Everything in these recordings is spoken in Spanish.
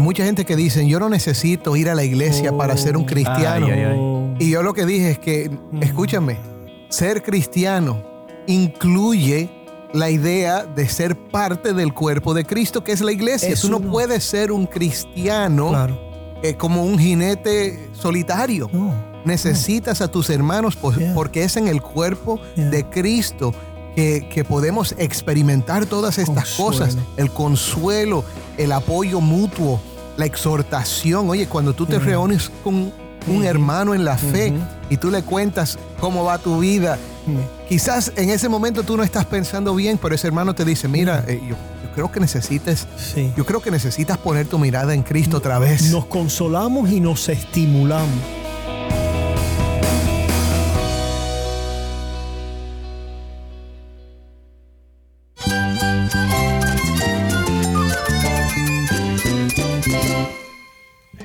Hay mucha gente que dice, yo no necesito ir a la iglesia para ser un Oh. cristiano. Ay, ay, ay. Y yo lo que dije es que, escúchame, ser cristiano incluye la idea de ser parte del cuerpo de Cristo, que es la iglesia. Es Tú no uno. puedes ser un cristiano Claro. eh, como un jinete solitario. No. Necesitas a tus hermanos Yeah. porque es en el cuerpo Yeah. de Cristo que, que podemos experimentar todas estas Consuelo. cosas. El consuelo, el apoyo mutuo, la exhortación. Oye, cuando tú te reúnes con un hermano en la fe y tú le cuentas cómo va tu vida, quizás en ese momento tú no estás pensando bien, pero ese hermano te dice, mira, eh, yo, yo creo que necesites, Sí. yo creo que necesitas poner tu mirada en Cristo otra vez. Nos consolamos y nos estimulamos.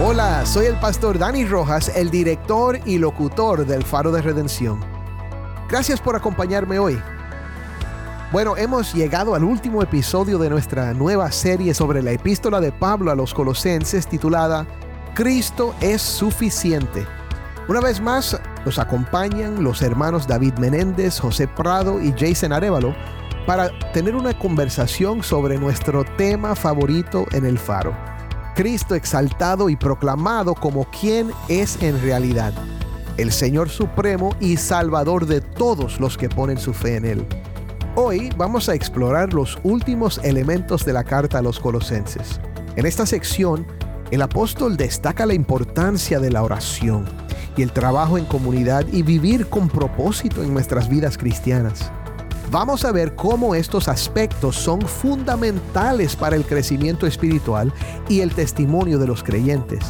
Hola, soy el pastor Dani Rojas, el director y locutor del faro de redención. Gracias por acompañarme hoy. Bueno, hemos llegado al último episodio de nuestra nueva serie sobre la epístola de Pablo a los colosenses titulada Cristo es suficiente. Una vez más, nos acompañan los hermanos David Menéndez, José Prado y Jason Arevalo para tener una conversación sobre nuestro tema favorito en el faro. Cristo exaltado y proclamado como quien es en realidad, el Señor Supremo y Salvador de todos los que ponen su fe en Él. Hoy vamos a explorar los últimos elementos de la carta a los colosenses. En esta sección, el apóstol destaca la importancia de la oración y el trabajo en comunidad y vivir con propósito en nuestras vidas cristianas. Vamos a ver cómo estos aspectos son fundamentales para el crecimiento espiritual y el testimonio de los creyentes.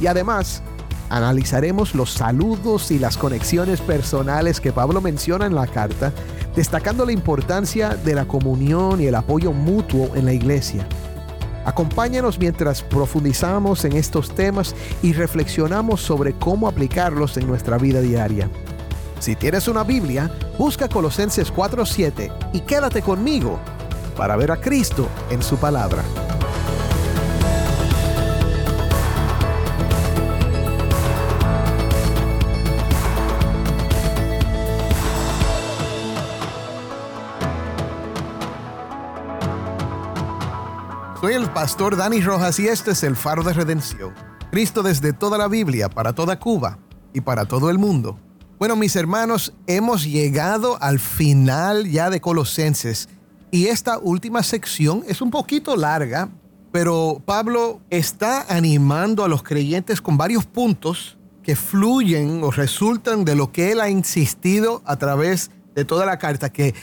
Y además, analizaremos los saludos y las conexiones personales que Pablo menciona en la carta, destacando la importancia de la comunión y el apoyo mutuo en la iglesia. Acompáñanos mientras profundizamos en estos temas y reflexionamos sobre cómo aplicarlos en nuestra vida diaria. Si tienes una Biblia, busca Colosenses 4:7 y quédate conmigo para ver a Cristo en su palabra. Soy el pastor Dani Rojas y este es el faro de redención. Cristo desde toda la Biblia, para toda Cuba y para todo el mundo. Bueno, mis hermanos, hemos llegado al final ya de Colosenses. Y esta última sección es un poquito larga, pero Pablo está animando a los creyentes con varios puntos que fluyen o resultan de lo que él ha insistido a través de toda la carta, que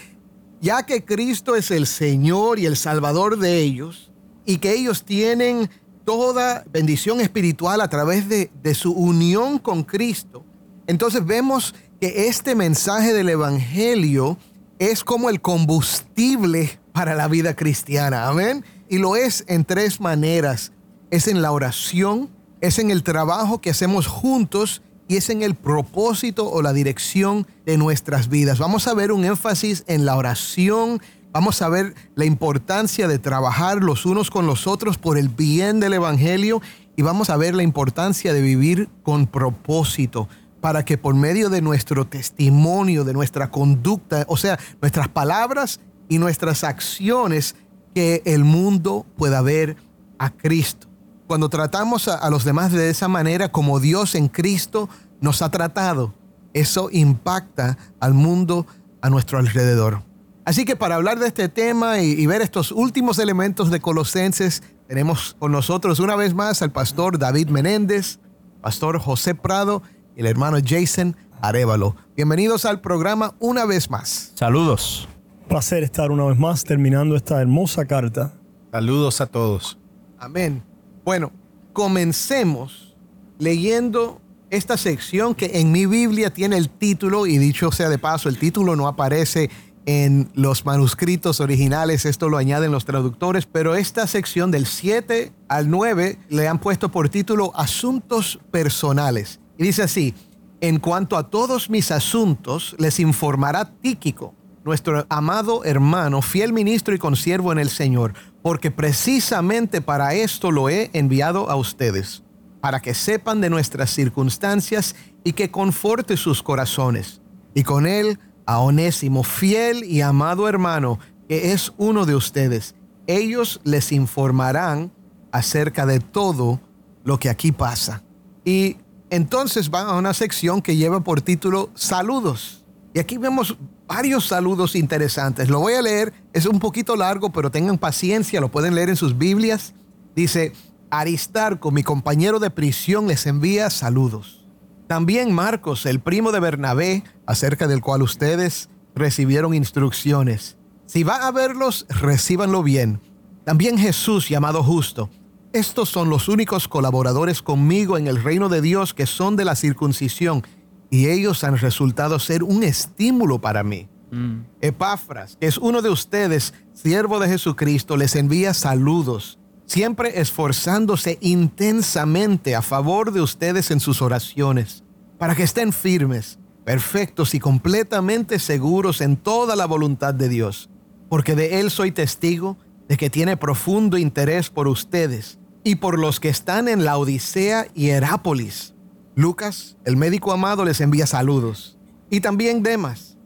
ya que Cristo es el Señor y el Salvador de ellos, y que ellos tienen toda bendición espiritual a través de, de su unión con Cristo, entonces vemos que este mensaje del Evangelio es como el combustible para la vida cristiana. Amén. Y lo es en tres maneras. Es en la oración, es en el trabajo que hacemos juntos y es en el propósito o la dirección de nuestras vidas. Vamos a ver un énfasis en la oración. Vamos a ver la importancia de trabajar los unos con los otros por el bien del Evangelio y vamos a ver la importancia de vivir con propósito para que por medio de nuestro testimonio, de nuestra conducta, o sea, nuestras palabras y nuestras acciones, que el mundo pueda ver a Cristo. Cuando tratamos a, los demás de esa manera, como Dios en Cristo nos ha tratado, eso impacta al mundo a nuestro alrededor. Así que para hablar de este tema y, ver estos últimos elementos de Colosenses, tenemos con nosotros una vez más al pastor David Menéndez, pastor José Prado el hermano Jason Arevalo. Bienvenidos al programa una vez más. Saludos. Placer estar una vez más terminando esta hermosa carta. Saludos a todos. Amén. Bueno, comencemos leyendo esta sección que en mi Biblia tiene el título, y dicho sea de paso, el título no aparece en los manuscritos originales, esto lo añaden los traductores, pero esta sección del 7 al 9 le han puesto por título Asuntos Personales. Y dice así, en cuanto a todos mis asuntos, les informará Tíquico, nuestro amado hermano, fiel ministro y consiervo en el Señor, porque precisamente para esto lo he enviado a ustedes, para que sepan de nuestras circunstancias y que conforte sus corazones. Y con él a Onésimo, fiel y amado hermano, que es uno de ustedes. Ellos les informarán acerca de todo lo que aquí pasa. Y entonces van a una sección que lleva por título Saludos. Y aquí vemos varios saludos interesantes. Lo voy a leer, es un poquito largo, pero tengan paciencia, lo pueden leer en sus Biblias. Dice, Aristarco, mi compañero de prisión, les envía saludos. También Marcos, el primo de Bernabé, acerca del cual ustedes recibieron instrucciones. Si van a verlos, recíbanlo bien. También Jesús, llamado justo. Estos son los únicos colaboradores conmigo en el reino de Dios que son de la circuncisión, y ellos han resultado ser un estímulo para mí. Mm. Epafras, que es uno de ustedes, siervo de Jesucristo, les envía saludos siempre esforzándose intensamente a favor de ustedes en sus oraciones, para que estén firmes, perfectos y completamente seguros en toda la voluntad de Dios, porque de Él soy testigo de que tiene profundo interés por ustedes y por los que están en la Odisea y Herápolis. Lucas, el médico amado, les envía saludos. Y también Demas.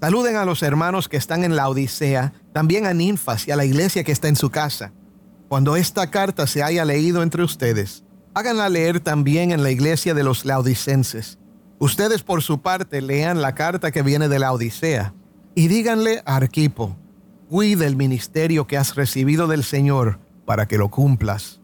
Saluden a los hermanos que están en la Odisea, también a Ninfas y a la iglesia que está en su casa. Cuando esta carta se haya leído entre ustedes, háganla leer también en la iglesia de los laodicenses. Ustedes por su parte lean la carta que viene de la Odisea y díganle a Arquipo, cuide el ministerio que has recibido del Señor para que lo cumplas.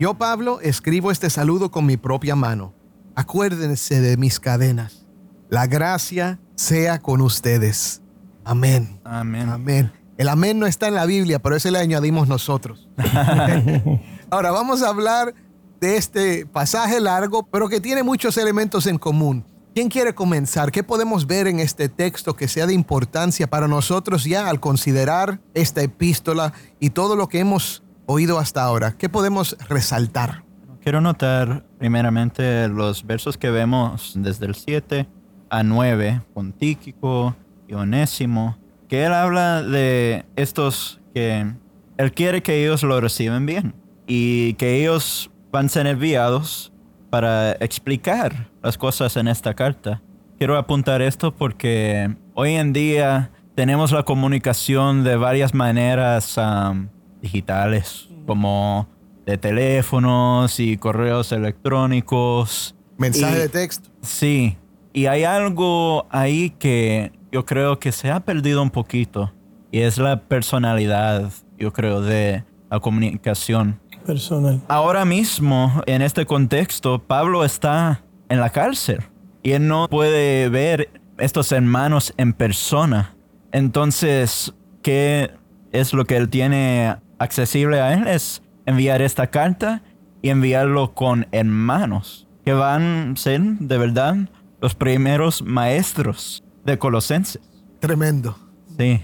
Yo, Pablo, escribo este saludo con mi propia mano. Acuérdense de mis cadenas. La gracia sea con ustedes. Amén. Amén. Amén. El amén no está en la Biblia, pero ese le añadimos nosotros. Ahora vamos a hablar de este pasaje largo, pero que tiene muchos elementos en común. ¿Quién quiere comenzar? ¿Qué podemos ver en este texto que sea de importancia para nosotros ya al considerar esta epístola y todo lo que hemos oído hasta ahora? ¿Qué podemos resaltar? Quiero notar primeramente los versos que vemos desde el 7 a 9 con Tíquico y Onésimo que él habla de estos que él quiere que ellos lo reciban bien y que ellos van a ser enviados para explicar las cosas en esta carta. Quiero apuntar esto porque hoy en día tenemos la comunicación de varias maneras um, digitales, como de teléfonos y correos electrónicos. Mensaje de texto. Sí, y hay algo ahí que yo creo que se ha perdido un poquito y es la personalidad, yo creo, de la comunicación. Personal. Ahora mismo, en este contexto, Pablo está en la cárcel y él no puede ver estos hermanos en persona. Entonces, ¿qué es lo que él tiene accesible a él? Es enviar esta carta y enviarlo con hermanos que van a ser de verdad los primeros maestros de Colosenses. Tremendo. Sí.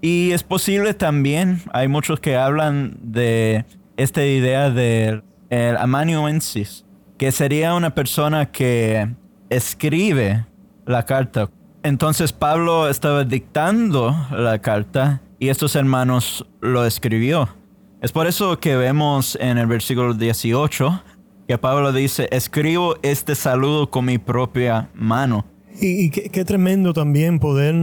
Y es posible también, hay muchos que hablan de esta idea del el amanuensis, que sería una persona que escribe la carta. Entonces Pablo estaba dictando la carta y estos hermanos lo escribió. Es por eso que vemos en el versículo 18 que Pablo dice, escribo este saludo con mi propia mano. Y, qué tremendo también poder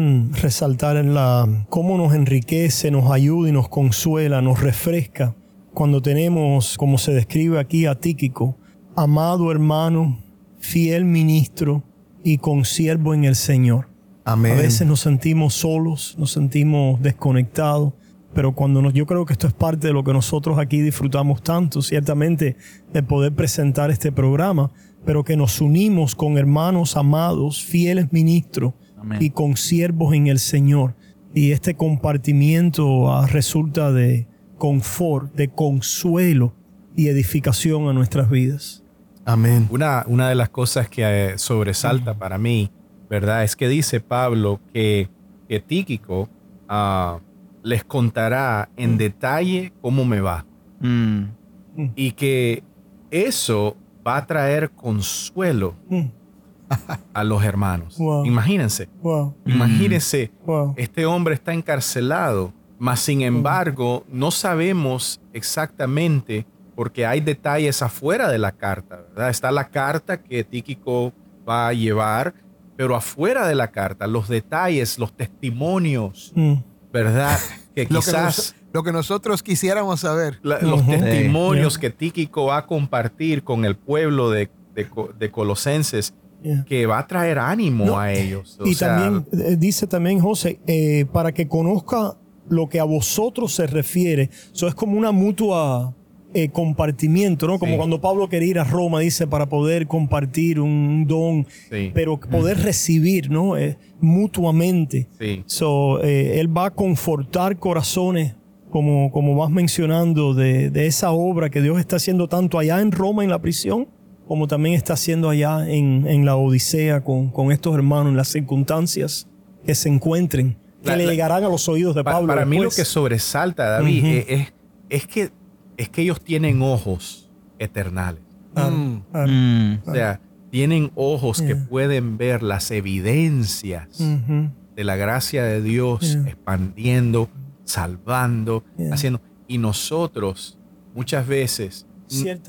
resaltar en la cómo nos enriquece, nos ayuda y nos consuela, nos refresca cuando tenemos, como se describe aquí a Tíquico, amado hermano, fiel ministro y consiervo en el Señor. Amén. A veces nos sentimos solos, nos sentimos desconectados, pero cuando nos, yo creo que esto es parte de lo que nosotros aquí disfrutamos tanto, ciertamente, de poder presentar este programa, pero que nos unimos con hermanos amados, fieles ministros Amén. y con siervos en el Señor. Y este compartimiento ah, resulta de confort, de consuelo y edificación a nuestras vidas. Amén. Una, una de las cosas que eh, sobresalta para mí, ¿verdad? Es que dice Pablo que, que Tíquico ah, les contará en detalle cómo me va. Mm. Y que eso va a traer consuelo Mm. a los hermanos. Wow. Imagínense, Wow, imagínense, wow. este hombre está encarcelado, mas sin embargo no sabemos exactamente porque hay detalles afuera de la carta, ¿verdad? Está la carta que Tíquico va a llevar, pero afuera de la carta, los detalles, los testimonios, Mm. ¿verdad? Que Lo que, quizás nos- lo que nosotros quisiéramos saber. la- los testimonios Yeah. que Tíquico va a compartir con el pueblo de, de Co- de Colosenses, Yeah. que va a traer ánimo No, a ellos. O Y sea, también eh, dice también José, eh, para que conozca lo que a vosotros se refiere. Eso es como una mutua eh, compartimiento, ¿no? Como Sí. cuando Pablo quería ir a Roma, dice, para poder compartir un don, Sí. pero poder recibir, ¿no? Eh, mutuamente. Sí. So, eh, él va a confortar corazones, como, como vas mencionando, de, de esa obra que Dios está haciendo tanto allá en Roma, en la prisión, como también está haciendo allá en, en la Odisea con, con estos hermanos, en las circunstancias que se encuentren, que La- le la- llegarán a los oídos de Pa- Pablo. para mí lo que sobresalta, David, es, es que, es que ellos tienen ojos eternales. Mm. Mm. O sea, tienen ojos que pueden ver las evidencias de la gracia de Dios Yeah. expandiendo, salvando, Yeah. haciendo. Y nosotros muchas veces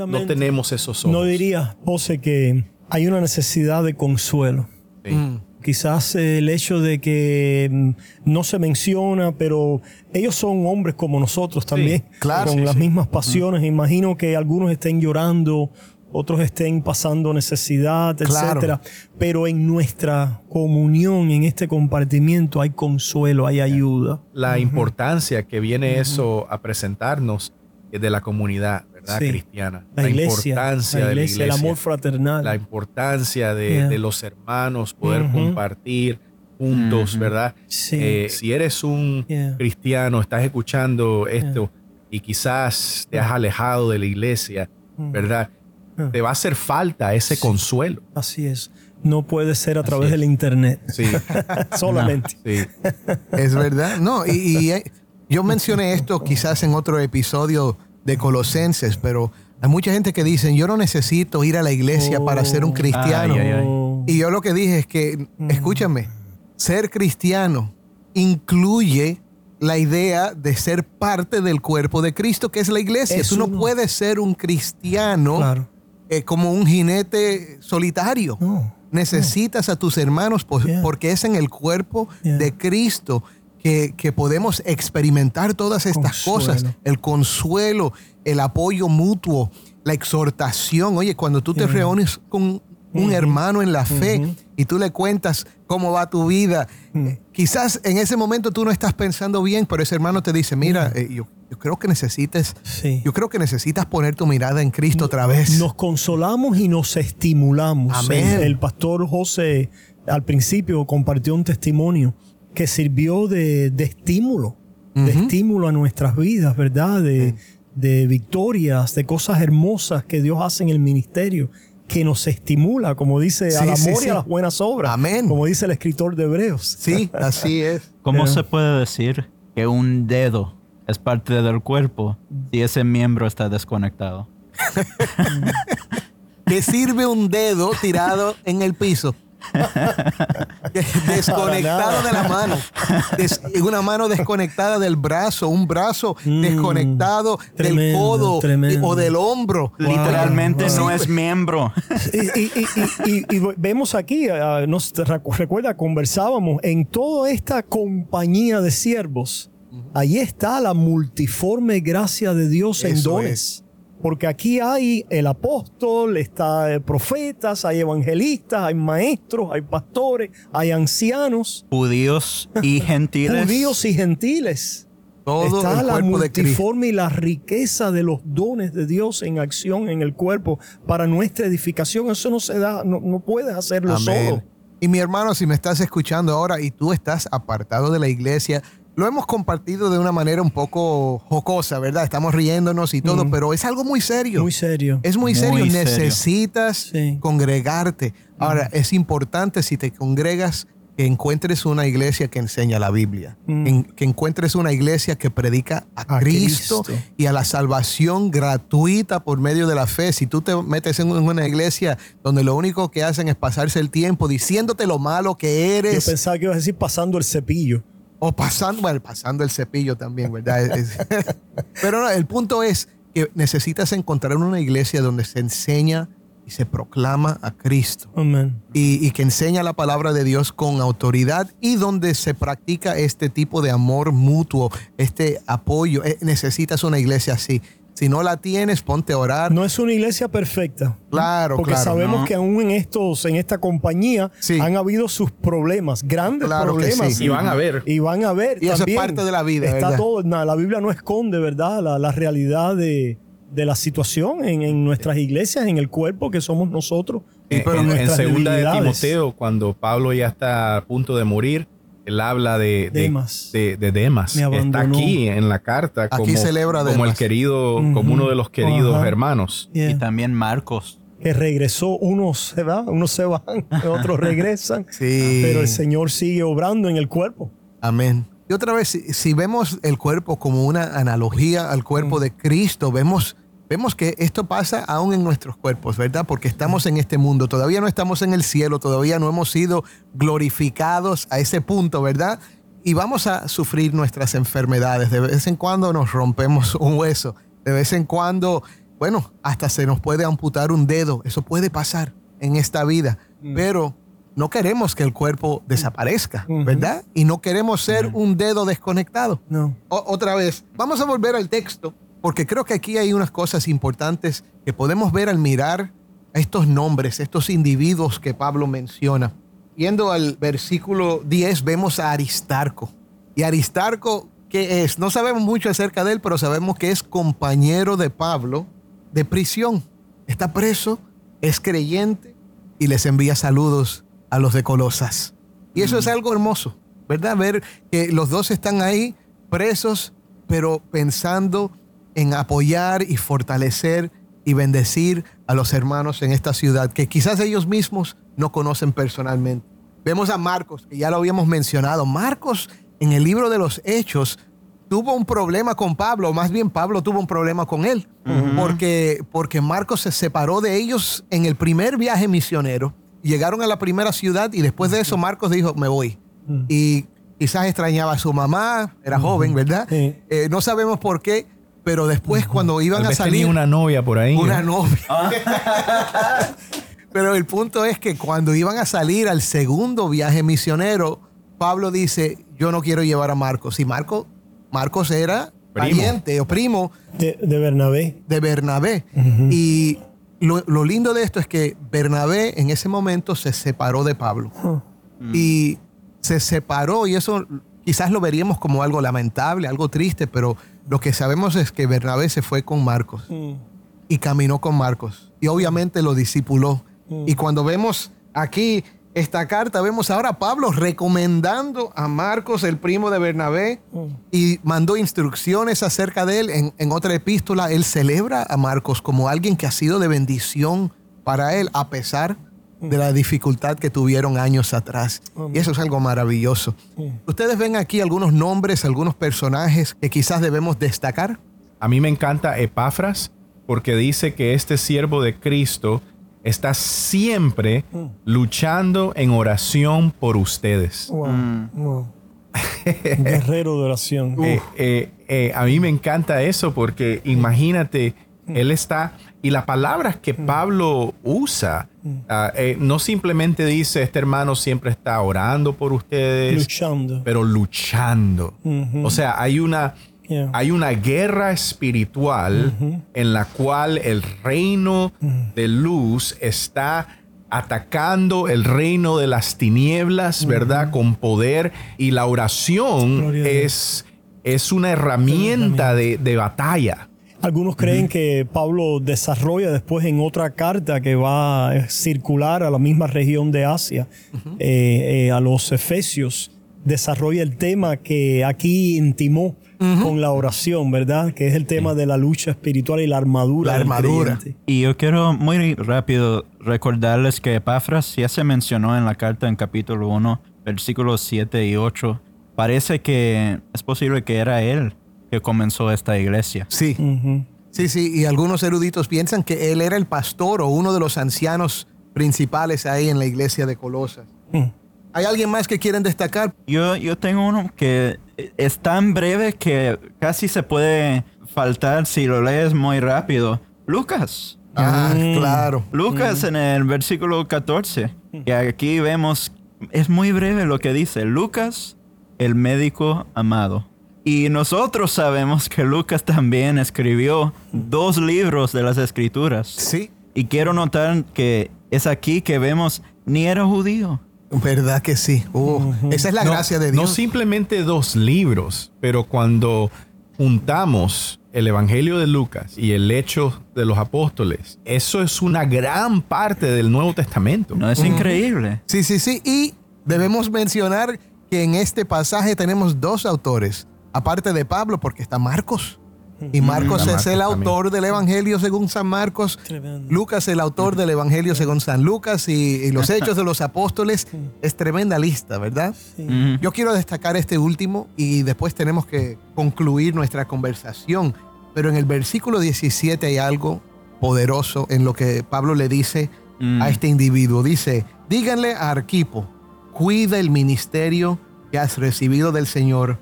no tenemos esos ojos. No diría, José, que hay una necesidad de consuelo. Sí. Mm. Quizás el hecho de que mm, no se menciona, pero ellos son hombres como nosotros también, claro, con sí, las sí. mismas pasiones. Imagino que algunos estén llorando, otros estén pasando necesidad, Claro. etcétera. Pero en nuestra comunión, en este compartimiento, hay consuelo, hay ayuda. La importancia que viene eso a presentarnos de la comunidad, ¿verdad? Sí. Cristiana. La, iglesia, importancia la de la iglesia, el amor fraternal. la importancia de, Yeah. de los hermanos, poder compartir juntos, Ujú. ¿verdad? sí. Eh, si eres un Yeah. cristiano, estás escuchando esto y quizás te has alejado de la iglesia, Mm. ¿verdad? Ah. Te va a hacer falta ese Sí. consuelo. Así es. No puede ser a Así través es. del internet. Sí, Solamente. sí. Es verdad. No, y, y, eh, yo mencioné esto quizás en otro episodio de Colosenses, pero hay mucha gente que dice, yo no necesito ir a la iglesia para ser un Oh. cristiano. Ay, ay, ay. Y yo lo que dije es que, Mm. escúchame, ser cristiano incluye la idea de ser parte del cuerpo de Cristo, que es la iglesia. Es Tú no puedes ser un cristiano Claro. eh, como un jinete solitario. No. Necesitas a tus hermanos Yeah. porque es en el cuerpo Yeah. de Cristo que, que podemos experimentar todas estas Consuelo. cosas. El consuelo, el apoyo mutuo, la exhortación. Oye, cuando tú te reúnes con un hermano en la fe y tú le cuentas cómo va tu vida, eh, quizás en ese momento tú no estás pensando bien, pero ese hermano te dice, mira, eh, yo, yo creo que necesites, Sí. yo creo que necesitas poner tu mirada en Cristo otra vez. Nos consolamos y nos estimulamos. Amén. El, el pastor José al principio compartió un testimonio que sirvió de, de estímulo, de estímulo a nuestras vidas, ¿verdad? De, de victorias, de cosas hermosas que Dios hace en el ministerio, que nos estimula, como dice, Sí, al amor sí, y a las buenas obras. Amén. Como dice el escritor de Hebreos. Sí, así es. ¿Cómo Pero- se puede decir que un dedo es parte del cuerpo si ese miembro está desconectado? ¿Qué sirve un dedo tirado en el piso? desconectado de la mano. Des- una mano desconectada del brazo, un brazo Mm, desconectado del tremendo, codo tremendo. o del hombro. Literalmente wow. no es miembro. y, y- y- y- y vemos aquí, ah, nos recu- recuerda, conversábamos en toda esta compañía de siervos. Allí está la multiforme gracia de Dios en Eso dones. Porque aquí hay el apóstol, está eh, profetas, hay evangelistas, hay maestros, hay pastores, hay ancianos, Judíos y gentiles. judíos y gentiles. Todo está el la cuerpo de Cristo. multiforme y la riqueza de los dones de Dios en acción en el cuerpo para nuestra edificación. Eso no se da, no, no puedes hacerlo Amén. solo. Y mi hermano, si me estás escuchando ahora y tú estás apartado de la iglesia, lo hemos compartido de una manera un poco jocosa, ¿verdad? Estamos riéndonos y todo, Mm. pero es algo muy serio. Muy serio. Es muy serio. Muy serio. Necesitas Sí. congregarte. Ahora, es importante si te congregas que encuentres una iglesia que enseña la Biblia, Mm. en- que encuentres una iglesia que predica a, A Cristo, Cristo. y a la salvación gratuita por medio de la fe. Si tú te metes en una iglesia donde lo único que hacen es pasarse el tiempo diciéndote lo malo que Yo eres, pensaba que ibas a decir pasando el cepillo. O pasando, bueno, pasando el cepillo también, ¿verdad? Pero no, el punto es que necesitas encontrar una iglesia donde se enseña y se proclama a Cristo Amén. y, y que enseña la palabra de Dios con autoridad y donde se practica este tipo de amor mutuo, este apoyo. Eh, necesitas una iglesia así. Si no la tienes, ponte a orar. No es una iglesia perfecta. Claro, Porque claro. sabemos no. que aún en estos, en esta compañía, Sí. han habido sus problemas, grandes Claro que problemas. sí. Y van a ver. Y van a ver. Y eso es parte de la vida, Está ¿verdad? todo. na- la Biblia no esconde, ¿verdad? La, la realidad de, de la situación en, en nuestras iglesias, en el cuerpo que somos nosotros. Sí, pero en, en segunda de. Timoteo, cuando Pablo ya está a punto de morir, él habla de de- Demas. de, de Demas. Me Está abandonó. aquí en la carta como, Aquí celebra como el Demas. querido, Ujú. como uno de los queridos Ajá. hermanos. Yeah. Y también Marcos. Que regresó, unos se van, unos se van, otros regresan. Sí. Pero el Señor sigue obrando en el cuerpo. Amén. Y otra vez, si, si vemos el cuerpo como una analogía al cuerpo de Cristo, vemos, vemos que esto pasa aún en nuestros cuerpos, ¿verdad? Porque estamos en este mundo, todavía no estamos en el cielo, todavía no hemos sido glorificados a ese punto, ¿verdad? Y vamos a sufrir nuestras enfermedades. De vez en cuando nos rompemos un hueso, de vez en cuando, bueno, hasta se nos puede amputar un dedo. Eso puede pasar en esta vida, pero no queremos que el cuerpo desaparezca, Ujú. ¿verdad? Y no queremos ser un dedo desconectado. No. O- otra vez, vamos a volver al texto, porque creo que aquí hay unas cosas importantes que podemos ver al mirar a estos nombres, estos individuos que Pablo menciona. Yendo al versículo 10, vemos a Aristarco. Y Aristarco, ¿qué es? No sabemos mucho acerca de él, pero sabemos que es compañero de Pablo de prisión. Está preso, es creyente y les envía saludos a los de Colosas. Y eso es algo hermoso, ¿verdad? Ver que los dos están ahí presos, pero pensando en apoyar y fortalecer y bendecir a los hermanos en esta ciudad que quizás ellos mismos no conocen personalmente. Vemos a Marcos, que ya lo habíamos mencionado. Marcos en el libro de los Hechos tuvo un problema con Pablo, o más bien Pablo tuvo un problema con él, porque, porque Marcos se separó de ellos en el primer viaje misionero. Llegaron a la primera ciudad y después de eso Marcos dijo, me voy. Y quizás extrañaba a su mamá, era joven, ¿verdad? Sí. Eh, no sabemos por qué, pero después cuando iban Tal a salir... tenía una novia por ahí. Una ¿eh? novia. Pero el punto es que cuando iban a salir al segundo viaje misionero, Pablo dice, yo no quiero llevar a Marcos. Y Marcos, Marcos era Primo. pariente o primo De, de Bernabé. de Bernabé. Y lo, lo lindo de esto es que Bernabé en ese momento se separó de Pablo. Y se separó y eso quizás lo veríamos como algo lamentable, algo triste, pero lo que sabemos es que Bernabé se fue con Marcos y caminó con Marcos y obviamente lo discipuló. Y cuando vemos aquí esta carta, vemos ahora a Pablo recomendando a Marcos, el primo de Bernabé, y mandó instrucciones acerca de él. En, en otra epístola, él celebra a Marcos como alguien que ha sido de bendición para él, a pesar de la dificultad que tuvieron años atrás. Y eso es algo maravilloso. Ustedes ven aquí algunos nombres, algunos personajes que quizás debemos destacar. A mí me encanta Epafras porque dice que este siervo de Cristo está siempre luchando en oración por ustedes. Wow. wow. Guerrero de oración. Eh, eh, eh, a mí me encanta eso porque imagínate, él está, y las palabras que Pablo usa, ah, eh, no simplemente dice, este hermano siempre está orando por ustedes, Luchando. pero luchando. O sea, hay una, Yeah. hay una guerra espiritual en la cual el reino de luz está atacando el reino de las tinieblas, ¿verdad? Con poder y la oración Gloria a Dios. es, es una herramienta de, de batalla. Algunos creen que Pablo desarrolla después en otra carta que va a circular a la misma región de Asia, eh, eh, a los Efesios, desarrolla el tema que aquí intimó con la oración, ¿verdad? Que es el tema de la lucha espiritual y la armadura. La armadura. creyente. Y yo quiero muy rápido recordarles que Epafras ya se mencionó en la carta en capítulo 1, versículos 7 y 8. Parece que es posible que era él que comenzó esta iglesia. Sí, sí, sí. Y algunos eruditos piensan que él era el pastor o uno de los ancianos principales ahí en la iglesia de Colosas. Mm. ¿Hay alguien más que quieren destacar? Yo, yo tengo uno que es tan breve que casi se puede faltar si lo lees muy rápido. Lucas. Ah, Mm. claro. Lucas en el versículo 14. Y aquí vemos, es muy breve lo que dice. Lucas, el médico amado. Y nosotros sabemos que Lucas también escribió dos libros de las escrituras. Sí, Y quiero notar que es aquí que vemos, ni era judío. verdad que sí. Uh, Esa es la No- gracia de No Dios. simplemente dos libros, pero cuando juntamos el Evangelio de Lucas y el Hecho de los Apóstoles, eso es una gran parte del Nuevo Testamento. ¿No es increíble? Sí, sí, sí. Y debemos mencionar que en este pasaje tenemos dos autores, aparte de Pablo, porque está Marcos. Y Marcos es el autor del Evangelio según San Marcos. Tremendo. Lucas el autor del Evangelio según San Lucas y, y los Hechos de los Apóstoles. Es tremenda lista, ¿verdad? Yo quiero destacar este último y después tenemos que concluir nuestra conversación. Pero en el versículo 17 hay algo poderoso en lo que Pablo le dice Mm. a este individuo. Dice, díganle a Arquipo, cuida el ministerio que has recibido del Señor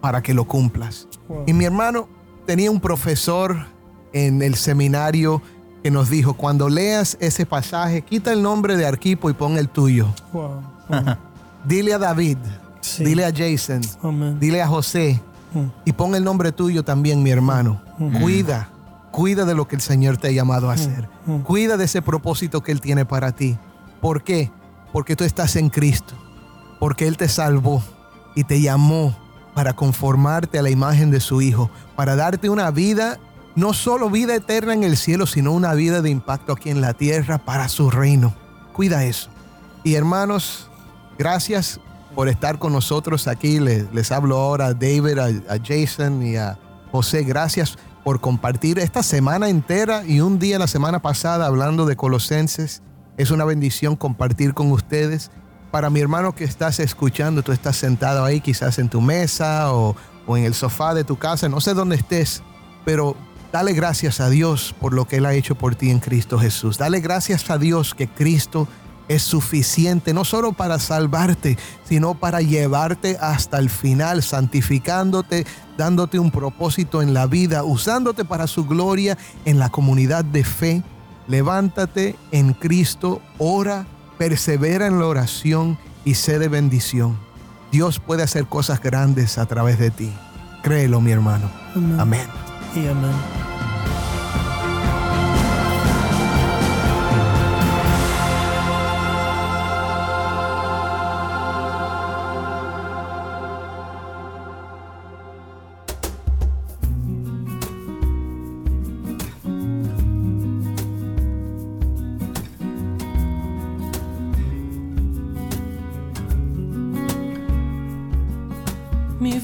para que lo cumplas. Wow. Y mi hermano tenía un profesor en el seminario que nos dijo, cuando leas ese pasaje, quita el nombre de Arquipo y pon el tuyo. Wow. Wow. Dile a David, Sí. dile a Jason, dile a José Mm. y pon el nombre tuyo también, mi hermano. Cuida, cuida de lo que el Señor te ha llamado a hacer. Mm. Cuida de ese propósito que Él tiene para ti. ¿Por qué? Porque tú estás en Cristo. Porque Él te salvó y te llamó para conformarte a la imagen de su Hijo, para darte una vida, no solo vida eterna en el cielo, sino una vida de impacto aquí en la tierra para su reino. Cuida eso. Y hermanos, gracias por estar con nosotros aquí. Les, hablo ahora a David, a Jason y a José. Gracias por compartir esta semana entera y un día la semana pasada hablando de Colosenses. Es una bendición compartir con ustedes. Para mi hermano que estás escuchando, tú estás sentado ahí quizás en tu mesa o, en el sofá de tu casa, no sé dónde estés, pero dale gracias a Dios por lo que Él ha hecho por ti en Cristo Jesús. Dale gracias a Dios que Cristo es suficiente, no solo para salvarte, sino para llevarte hasta el final, santificándote, dándote un propósito en la vida, usándote para su gloria en la comunidad de fe. Levántate en Cristo, ora, persevera en la oración y sé de bendición. Dios puede hacer cosas grandes a través de ti. Créelo, mi hermano. Amén. Amén. Y amén.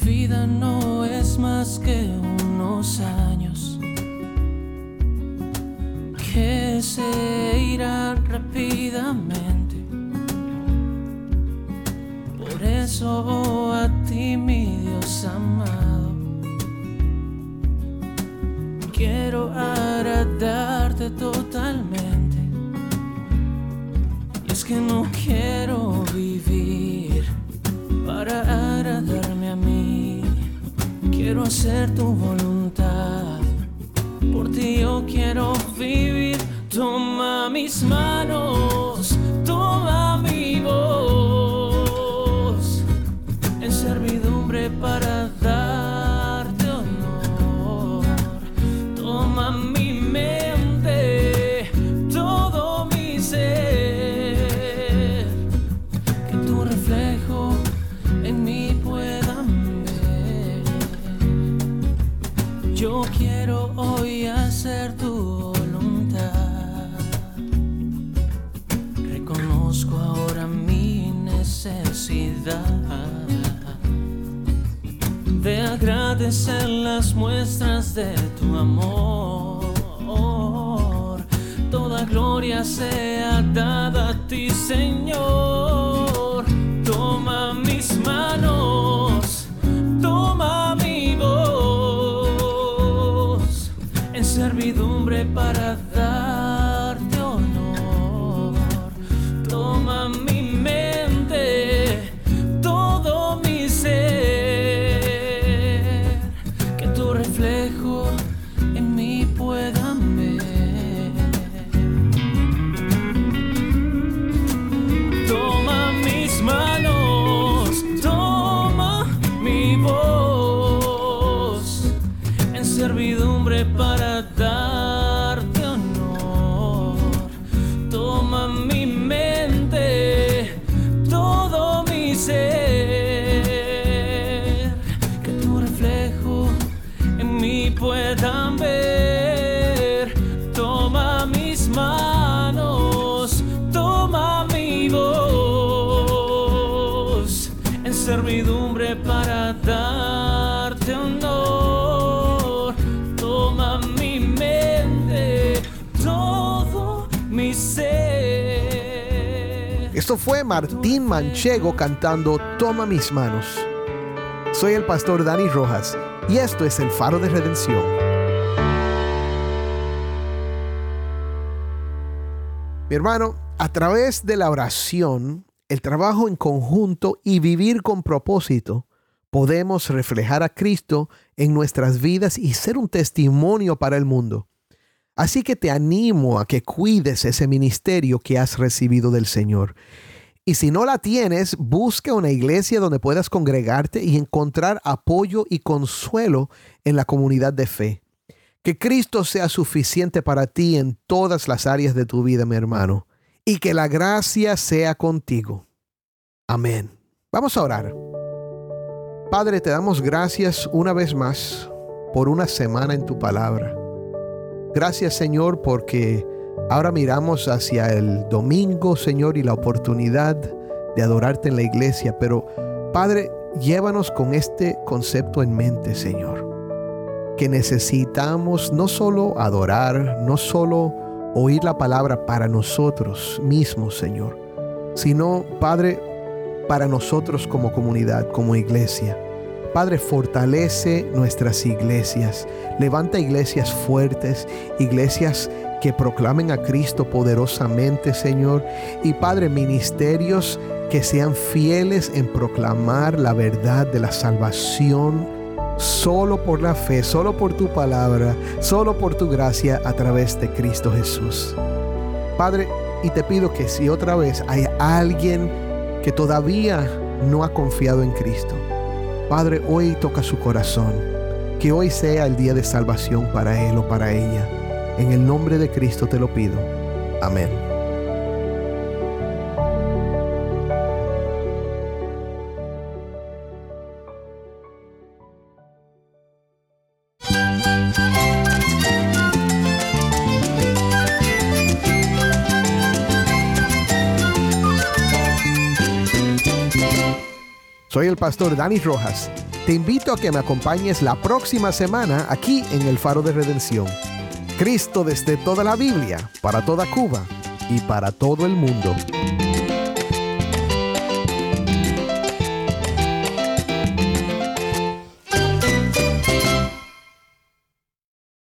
Vida no es más que unos años que se irán rápidamente. Por eso a ti, mi Dios amado, quiero agradarte totalmente. Y es que no quiero vivir Quiero hacer tu voluntad. Por ti yo quiero vivir. Toma mis manos, Esto fue Martín Manchego cantando Toma mis manos. Soy el pastor Dani Rojas y esto es el faro de redención. Mi hermano, a través de la oración, el trabajo en conjunto y vivir con propósito, podemos reflejar a Cristo en nuestras vidas y ser un testimonio para el mundo. Así que te animo a que cuides ese ministerio que has recibido del Señor. Y si no la tienes, busca una iglesia donde puedas congregarte y encontrar apoyo y consuelo en la comunidad de fe. Que Cristo sea suficiente para ti en todas las áreas de tu vida, mi hermano. Y que la gracia sea contigo. Amén. Vamos a orar. Padre, te damos gracias una vez más por una semana en tu palabra. Gracias Señor porque ahora miramos hacia el domingo, Señor, y la oportunidad de adorarte en la iglesia. Pero Padre, llévanos con este concepto en mente, Señor. Que necesitamos no solo adorar, no solo oír la palabra para nosotros mismos, Señor, sino, Padre, para nosotros como comunidad, como iglesia. Padre, fortalece nuestras iglesias. Levanta iglesias fuertes, iglesias que proclamen a Cristo poderosamente, Señor. Y Padre, ministerios que sean fieles en proclamar la verdad de la salvación solo por la fe, solo por tu palabra, solo por tu gracia a través de Cristo Jesús. Padre, y te pido que si otra vez hay alguien que todavía no ha confiado en Cristo, Padre, hoy toca su corazón. Que hoy sea el día de salvación para él o para ella. En el nombre de Cristo te lo pido. Amén. Pastor Dani Rojas. Te invito a que me acompañes la próxima semana aquí en el Faro de Redención. Cristo desde toda la Biblia, para toda Cuba y para todo el mundo.